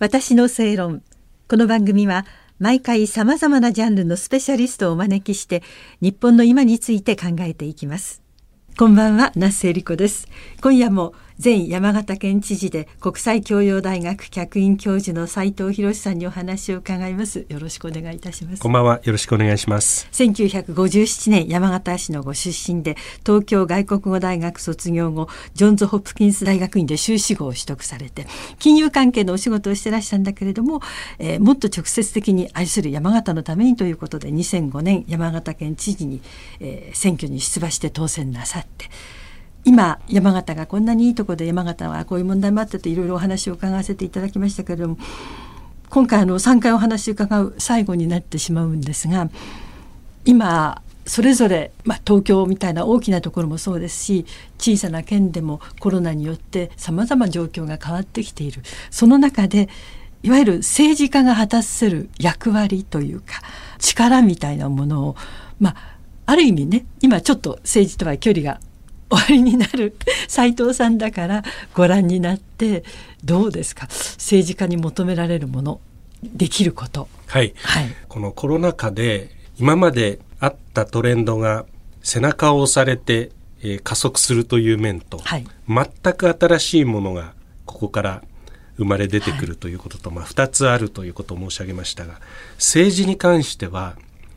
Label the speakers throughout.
Speaker 1: 私の正論。この番組は毎回さまざまなジャンルのスペシャリストをお招きして日本の今について考えていきます。こんばんは那須恵理子です。今夜も前山形県知事で国際教養大学客員教授の斉藤博さんにお話を伺います。よろしくお願いいたします。
Speaker 2: こんばんは。よろしくお願いします。
Speaker 1: 1957年山形市のご出身で東京外国語大学卒業後ジョンズ・ホプキンス大学院で修士号を取得されて金融関係のお仕事をしてらしたんだけれども、えー、もっと直接的に愛する山形のためにということで2005年山形県知事に、えー、選挙に出馬して当選なさって今山形がこんなにいいとこで山形はこういう問題もあってといろいろお話を伺わせていただきましたけれども今回あの3回お話を伺う最後になってしまうんですが今それぞれ、まあ、東京みたいな大きなところもそうですし小さな県でもコロナによってさまざま状況が変わってきている。その中でいわゆる政治家が果たせる役割というか力みたいなものを、まあ、ある意味ね今ちょっと政治とは距離が終わりになる斉藤さんだからご覧になってどうですか？政治家に求められるものできること。
Speaker 2: はい、はい、このコロナ禍で今まであったトレンドが背中を押されて、えー、加速するという面と、はい、全く新しいものがここから生まれ出てくるということと、はい、まあ、2つあるということを申し上げましたが政治に関しては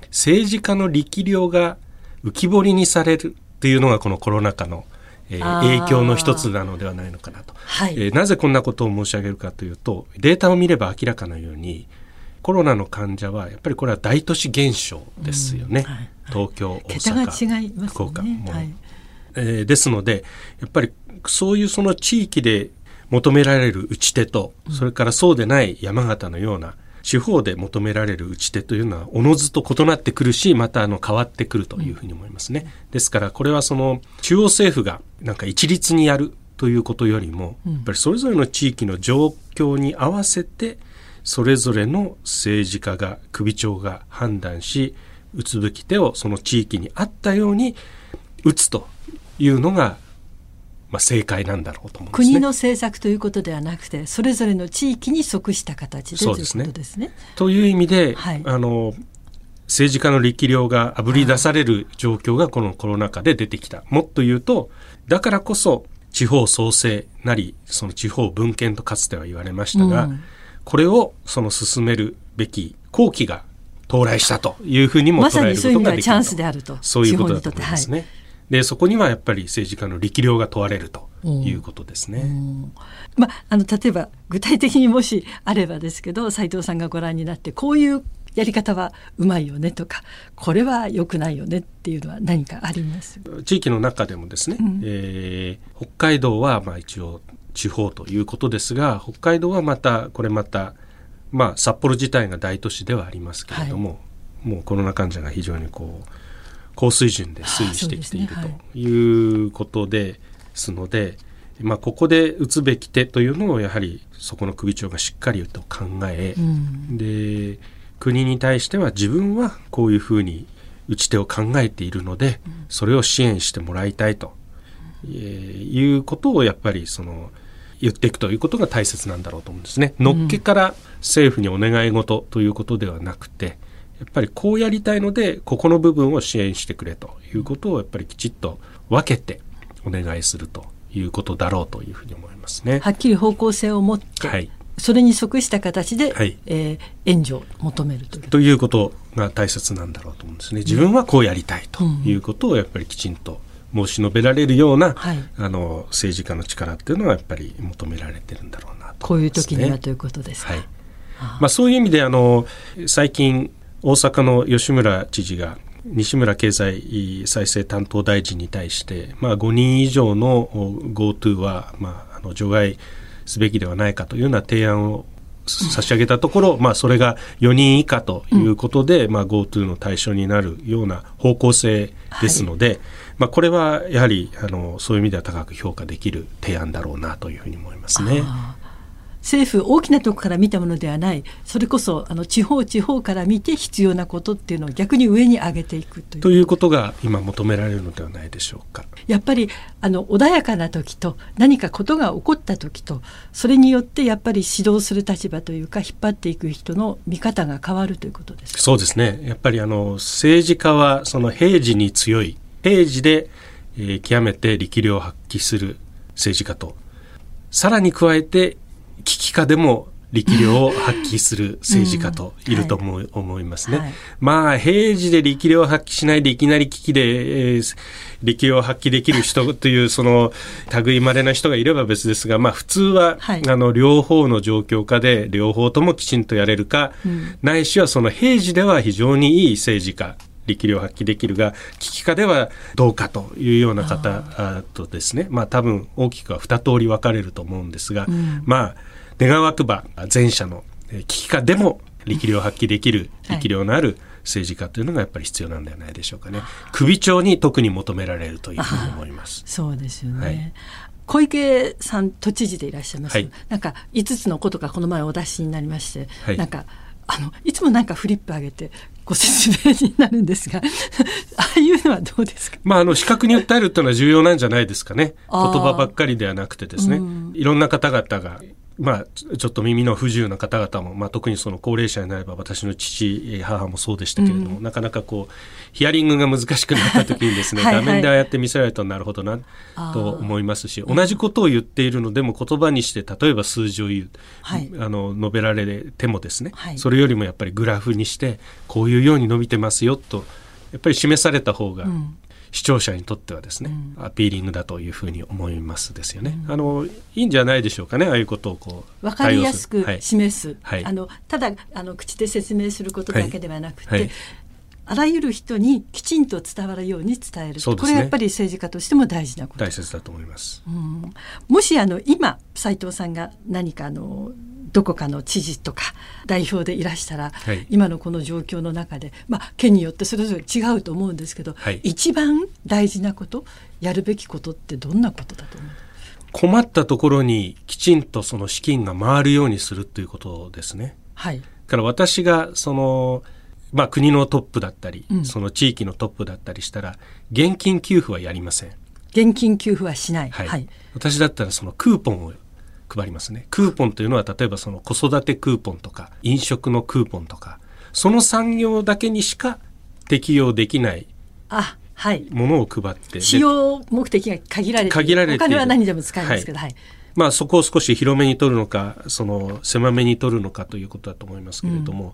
Speaker 2: 政治家の力量が浮き彫りにされるっていうのがこのコロナ禍の、えー、影響の一つなのではないのかなと、はい、えー、なぜこんなことを申し上げるかというとデータを見れば明らかなようにコロナの患者はやっぱりこれは大都市減少ですよね、はい、東京大
Speaker 1: 阪、
Speaker 2: ね、福岡も、はい、えー、ですのでやっぱりそういうその地域で求められる打ち手と、それからそうでない山形のような地方で求められる打ち手というのはおのずと異なってくるしまたあの変わってくるというふうに思いますね。ですからこれはその中央政府がなんか一律にやるということよりも、やっぱりそれぞれの地域の状況に合わせてそれぞれの政治家が首長が判断し打つべき手をその地域に合ったように打つというのがまあ、正解なんだろうと
Speaker 1: ね。国の政策ということではなくてそれぞれの地域に即した形でそうですね。すね
Speaker 2: という意味で、はい、あの政治家の力量があぶり出される状況がこのコロナ禍で出てきた。もっと言うとだからこそ地方創生なりその地方分権とかつては言われましたが、うん、これをその進めるべき後期が到来したというふうにも捉えることができると。まさにそういう意味ではチャンスであると。そういうことだと思いますね。でそこにはやっぱり政治家の力量が問われるということですね。
Speaker 1: まあ、あの例えば具体的にもしあればですけど斉藤さんがご覧になってこういうやり方はうまいよねとかこれは良くないよねっていうのは何かあります？
Speaker 2: 地域の中でもですね、うん、えー、北海道はまあ一応地方ということですが北海道はまたこれまたまあ札幌自体が大都市ではありますけれども、はい、もうコロナ患者が非常にこう高水準で推移してきているということですので、まあ、ここで打つべき手というのをやはりそこの首長がしっかりと考え、うん、で国に対しては自分はこういうふうに打ち手を考えているので、それを支援してもらいたいと、えいうことをやっぱりその言っていくということが大切なんだろうと思うんですね。のっけから政府にお願い事ということではなくて、やっぱりこうやりたいのでここの部分を支援してくれということをやっぱりきちっと分けてお願いするということだろうというふうに思いますね。
Speaker 1: はっきり方向性を持って、はい、それに即した形で、はい、えー、援助を求めるという。
Speaker 2: ということが大切なんだろうと思うんですね。自分はこうやりたいということをやっぱりきちんと申し述べられるような、はい、あの政治家の力っていうのはやっぱり求められてるんだろうなと、ね、
Speaker 1: こういう時にはということですか。はい
Speaker 2: まあ、そういう意味であの最近大阪の吉村知事が西村経済再生担当大臣に対して、まあ、5人以上の GoTo は、まあ、あの除外すべきではないかというような提案を差し上げたところ、まあ、それが4人以下ということで、うん、まあ、GoTo の対象になるような方向性ですので、はい、まあ、これはやはりあのそういう意味では高く評価できる提案だろうなというふうに思いますね。
Speaker 1: 政府大きなところから見たものではないそれこそあの地方地方から見て必要なことっていうのを逆に上に上げていくという。
Speaker 2: ということが今求められるのではないでしょうか。
Speaker 1: やっぱりあの穏やかな時と何かことが起こった時とそれによってやっぱり指導する立場というか引っ張っていく人の見方が変わるということです
Speaker 2: そうですねやっぱりあの政治家はその平時に強い平時で、えー、極めて力量を発揮する政治家とさらに加えて危機下でも力量を発揮する政治家といると思,、う思い。ますね。はい、まあ平時で力量を発揮しないでいきなり危機で、えー、力量を発揮できる人というその類まれな人がいれば別ですが、まあ普通は、はい、あの両方の状況下で両方ともきちんとやれるか、うん、ないしはその平時では非常にいい政治家力量を発揮できるが危機下ではどうかというような方とですね。まあ多分大きくは二通り分かれると思うんですが、うん、まあ願わくば前者の危機下でも力量を発揮できる力量のある政治家というのがやっぱり必要なんではないでしょうかね。首長に特に求められるというふうに思います。
Speaker 1: そうですよね。はい。小池さん都知事でいらっしゃいます、はい、なんか5つのことがこの前お出しになりまして、はい、なんかあのいつもなんかフリップ上げてご説明になるんですが ああいうのはどうですか、
Speaker 2: まあ、あの視覚に訴えるというのは重要なんじゃないですかね。言葉ばっかりではなくてですね。いろんな方々がまあ、ちょっと耳の不自由な方々も、まあ、特にその高齢者になれば私の父母もそうでしたけれども、うん、なかなかこうヒアリングが難しくなった時にですねはい、画面でああやって見せられるとなるほどなと思いますし同じことを言っているのでも言葉にして例えば数字を言う、はい、あの述べられてもですね、はい、それよりもやっぱりグラフにしてこういうように伸びてますよとやっぱり示された方が、うん視聴者にとってはですね、うん、アピーリングだというふうに思いますですよね。うん、あのいいんじゃないでしょうかねああいうことをこ
Speaker 1: う分かりやすく示す、はい、あのただあの口で説明することだけではなくて、はい。はい、あらゆる人にきちんと伝わるように伝える、ね、これはやっぱり政治家としても大事なこと。
Speaker 2: 大切だと思います。
Speaker 1: うん、もしあの今斉藤さんが何かあのどこかの知事とか代表でいらしたら、はい、今のこの状況の中で、まあ、県によってそれぞれ違うと思うんですけど、はい、一番大事なことやるべきことってどんなことだと思う？
Speaker 2: 困ったところにきちんとその資金が回るようにするということですね。はい、から私がそのまあ、国のトップだったり、うん、その地域のトップだったりしたら現金給付はやりません。
Speaker 1: 現金給付はしない、
Speaker 2: はい、はい、私だったらそのクーポンを配りますね。クーポンというのは例えばその子育てクーポンとか飲食のクーポンとかその産業だけにしか適用できないものを配って、
Speaker 1: 使用目的が限られて限られてお金は何でも使えますけど、はい、はい、
Speaker 2: まあ、そこを少し広めに取るのかその狭めに取るのかということだと思いますけれども、うん、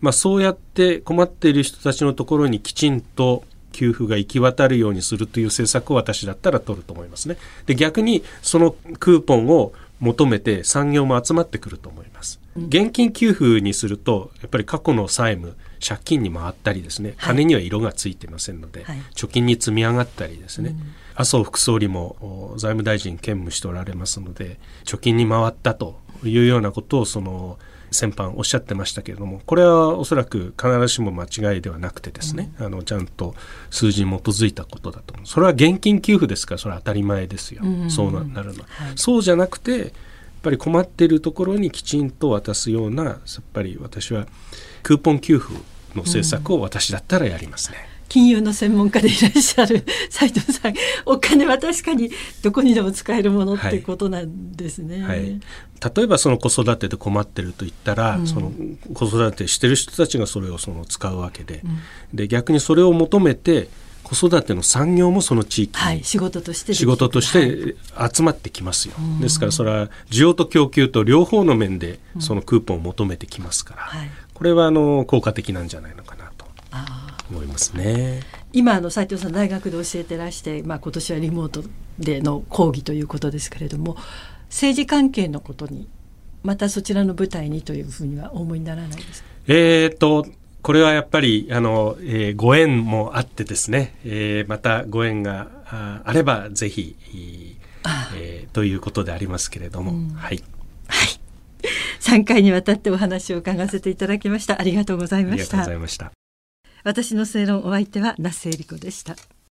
Speaker 2: まあ、そうやって困っている人たちのところにきちんと給付が行き渡るようにするという政策を私だったら取ると思いますね。で逆にそのクーポンを求めて産業も集まってくると思います。現金給付にするとやっぱり過去の債務借金に回ったりですね金には色がついてませんので、はい、貯金に積み上がったりですね、うん、麻生副総理も財務大臣兼務しておられますので貯金に回ったというようなことをその先般おっしゃってましたけれどもこれはおそらく必ずしも間違いではなくてですね、うん、あのちゃんと数字に基づいたことだとそれは現金給付ですからそれは当たり前ですよ、うんそうなるのは、はい、そうじゃなくてやっぱり困っているところにきちんと渡すようなやっぱり私はクーポン給付の政策を私だったらやりますね。うん
Speaker 1: 金融の専門家でいらっしゃる 斉藤さん。お金は確かにどこにでも使えるものってい。うことなんですね。はい、はい、
Speaker 2: 例えばその子育てで困ってると言ったら、うん、その子育てしてる人たちがそれをその使うわけで。うん、で逆にそれを求めて子育ての産業もその地域に、はい、
Speaker 1: 仕事として
Speaker 2: 仕事として集まってきますよ、はい、ですからそれは需要と供給と両方の面でそのクーポンを求めてきますから、うんこれはあの効果的なんじゃないのかなと思いますね。
Speaker 1: 今あの斉藤さん大学で教えてらして、まあ、今年はリモートでの講義ということですけれども政治関係のことにまたそちらの舞台にというふうにはお思いにならないですか？
Speaker 2: えーとこれはやっぱりあの、えー、ご縁もあってですね、えー、またご縁があればぜひ、えー、ということでありますけれども、うん、はい。
Speaker 1: はい。3回にわたってお話を伺わせていただきました。ありがとうございました。ありがとうございました。私の正論お相手は那須恵理子でした。